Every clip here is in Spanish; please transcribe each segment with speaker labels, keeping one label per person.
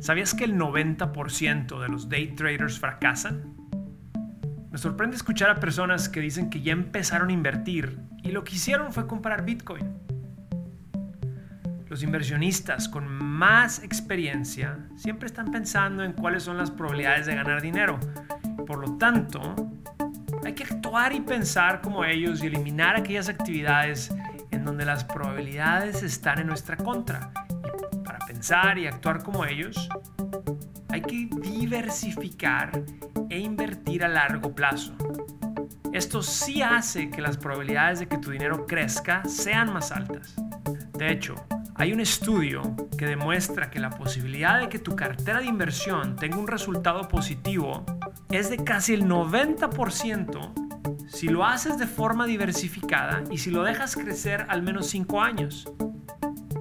Speaker 1: ¿Sabías que el 90% de los day traders fracasan? Me sorprende escuchar a personas que dicen que ya empezaron a invertir y lo que hicieron fue comprar Bitcoin. Los inversionistas con más experiencia siempre están pensando en cuáles son las probabilidades de ganar dinero. Por lo tanto, hay que actuar y pensar como ellos y eliminar aquellas actividades en donde las probabilidades están en nuestra contra pensar y actuar como ellos, hay que diversificar e invertir a largo plazo. Esto sí hace que las probabilidades de que tu dinero crezca sean más altas. De hecho, hay un estudio que demuestra que la posibilidad de que tu cartera de inversión tenga un resultado positivo es de casi el 90% si lo haces de forma diversificada y si lo dejas crecer al menos 5 años.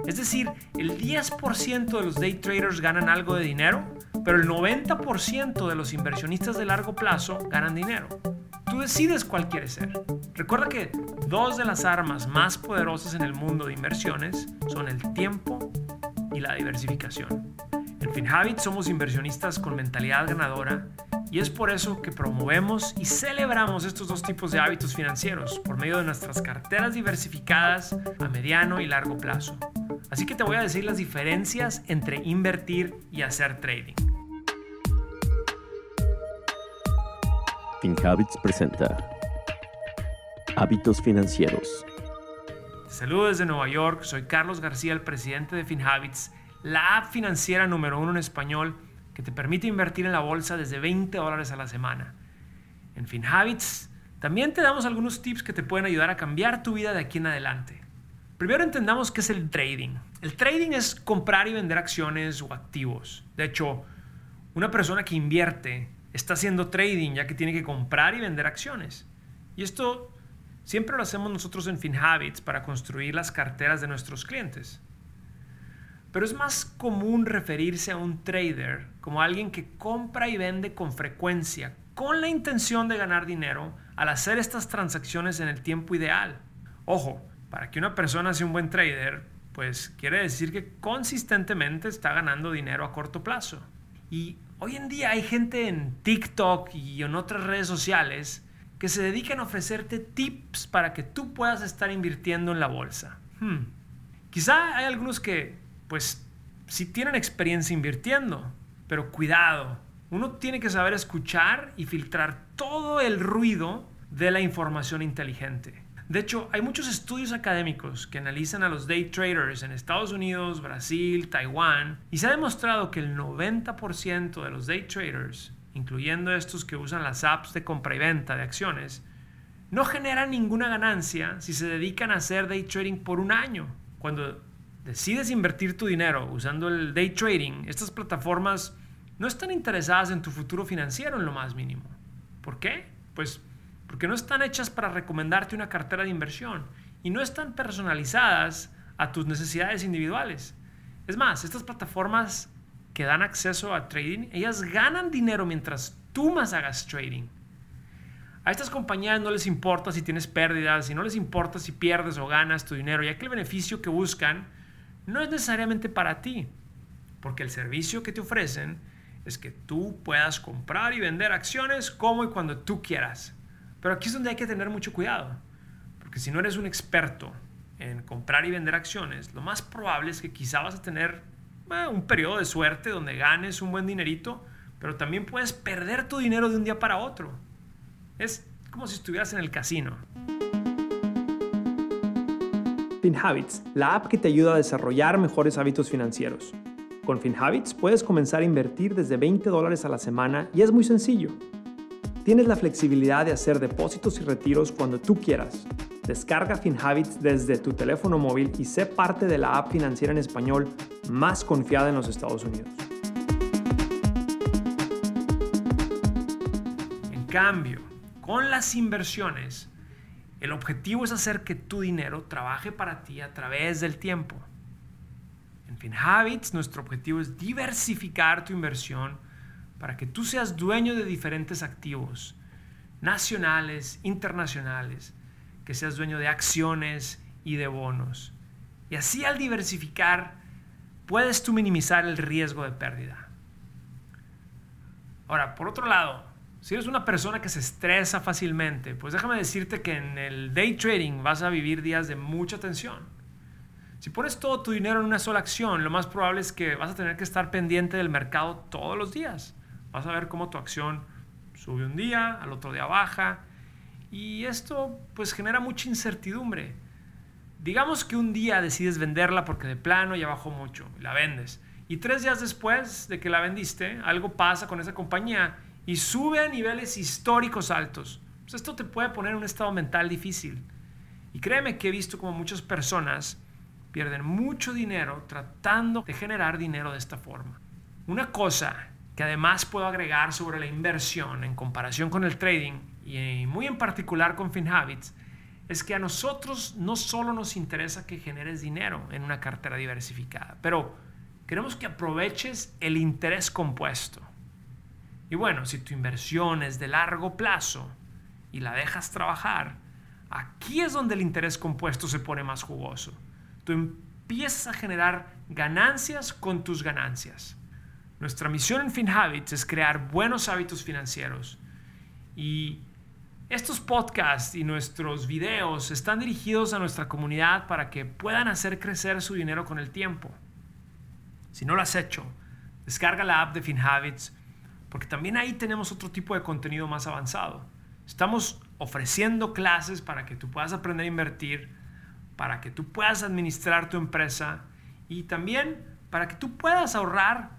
Speaker 1: Es decir, el 10% de los day traders ganan algo de dinero, pero el 90% de los inversionistas de largo plazo ganan dinero. Tú decides cuál quieres ser. Recuerda que dos de las armas más poderosas en el mundo de inversiones son el tiempo y la diversificación. En FinHabit somos inversionistas con mentalidad ganadora y es por eso que promovemos y celebramos estos dos tipos de hábitos financieros por medio de nuestras carteras diversificadas a mediano y largo plazo. Así que te voy a decir las diferencias entre invertir y hacer trading.
Speaker 2: FinHabits presenta Hábitos Financieros.
Speaker 1: Saludos desde Nueva York, soy Carlos García, el presidente de FinHabits, la app financiera número uno en español que te permite invertir en la bolsa desde 20 dólares a la semana. En FinHabits también te damos algunos tips que te pueden ayudar a cambiar tu vida de aquí en adelante. Primero entendamos qué es el trading. El trading es comprar y vender acciones o activos. De hecho, una persona que invierte está haciendo trading ya que tiene que comprar y vender acciones. Y esto siempre lo hacemos nosotros en FinHabits para construir las carteras de nuestros clientes. Pero es más común referirse a un trader como alguien que compra y vende con frecuencia con la intención de ganar dinero al hacer estas transacciones en el tiempo ideal. Ojo, para que una persona sea un buen trader, pues quiere decir que consistentemente está ganando dinero a corto plazo. Y hoy en día hay gente en TikTok y en otras redes sociales que se dedican a ofrecerte tips para que tú puedas estar invirtiendo en la bolsa. Hmm. Quizá hay algunos que, pues, sí tienen experiencia invirtiendo, pero cuidado, uno tiene que saber escuchar y filtrar todo el ruido de la información inteligente. De hecho, hay muchos estudios académicos que analizan a los day traders en Estados Unidos, Brasil, Taiwán, y se ha demostrado que el 90% de los day traders, incluyendo estos que usan las apps de compra y venta de acciones, no generan ninguna ganancia si se dedican a hacer day trading por un año. Cuando decides invertir tu dinero usando el day trading, estas plataformas no están interesadas en tu futuro financiero en lo más mínimo. ¿Por qué? Pues porque no están hechas para recomendarte una cartera de inversión y no están personalizadas a tus necesidades individuales. Es más, estas plataformas que dan acceso a trading, ellas ganan dinero mientras tú más hagas trading. A estas compañías no les importa si tienes pérdidas y no les importa si pierdes o ganas tu dinero, ya que el beneficio que buscan no es necesariamente para ti, porque el servicio que te ofrecen es que tú puedas comprar y vender acciones como y cuando tú quieras. Pero aquí es donde hay que tener mucho cuidado, porque si no eres un experto en comprar y vender acciones, lo más probable es que quizá vas a tener eh, un periodo de suerte donde ganes un buen dinerito, pero también puedes perder tu dinero de un día para otro. Es como si estuvieras en el casino.
Speaker 3: FinHabits, la app que te ayuda a desarrollar mejores hábitos financieros. Con FinHabits puedes comenzar a invertir desde 20 dólares a la semana y es muy sencillo. Tienes la flexibilidad de hacer depósitos y retiros cuando tú quieras. Descarga FinHabits desde tu teléfono móvil y sé parte de la app financiera en español más confiada en los Estados Unidos.
Speaker 1: En cambio, con las inversiones, el objetivo es hacer que tu dinero trabaje para ti a través del tiempo. En FinHabits, nuestro objetivo es diversificar tu inversión para que tú seas dueño de diferentes activos, nacionales, internacionales, que seas dueño de acciones y de bonos. Y así al diversificar, puedes tú minimizar el riesgo de pérdida. Ahora, por otro lado, si eres una persona que se estresa fácilmente, pues déjame decirte que en el day trading vas a vivir días de mucha tensión. Si pones todo tu dinero en una sola acción, lo más probable es que vas a tener que estar pendiente del mercado todos los días. Vas a ver cómo tu acción sube un día, al otro día baja, y esto pues genera mucha incertidumbre. Digamos que un día decides venderla porque de plano ya bajó mucho, la vendes. Y tres días después de que la vendiste, algo pasa con esa compañía y sube a niveles históricos altos. Pues esto te puede poner en un estado mental difícil. Y créeme que he visto como muchas personas pierden mucho dinero tratando de generar dinero de esta forma. Una cosa que además puedo agregar sobre la inversión en comparación con el trading y muy en particular con FinHabits es que a nosotros no solo nos interesa que generes dinero en una cartera diversificada, pero queremos que aproveches el interés compuesto. Y bueno, si tu inversión es de largo plazo y la dejas trabajar, aquí es donde el interés compuesto se pone más jugoso. Tú empiezas a generar ganancias con tus ganancias. Nuestra misión en FinHabits es crear buenos hábitos financieros. Y estos podcasts y nuestros videos están dirigidos a nuestra comunidad para que puedan hacer crecer su dinero con el tiempo. Si no lo has hecho, descarga la app de FinHabits porque también ahí tenemos otro tipo de contenido más avanzado. Estamos ofreciendo clases para que tú puedas aprender a invertir, para que tú puedas administrar tu empresa y también para que tú puedas ahorrar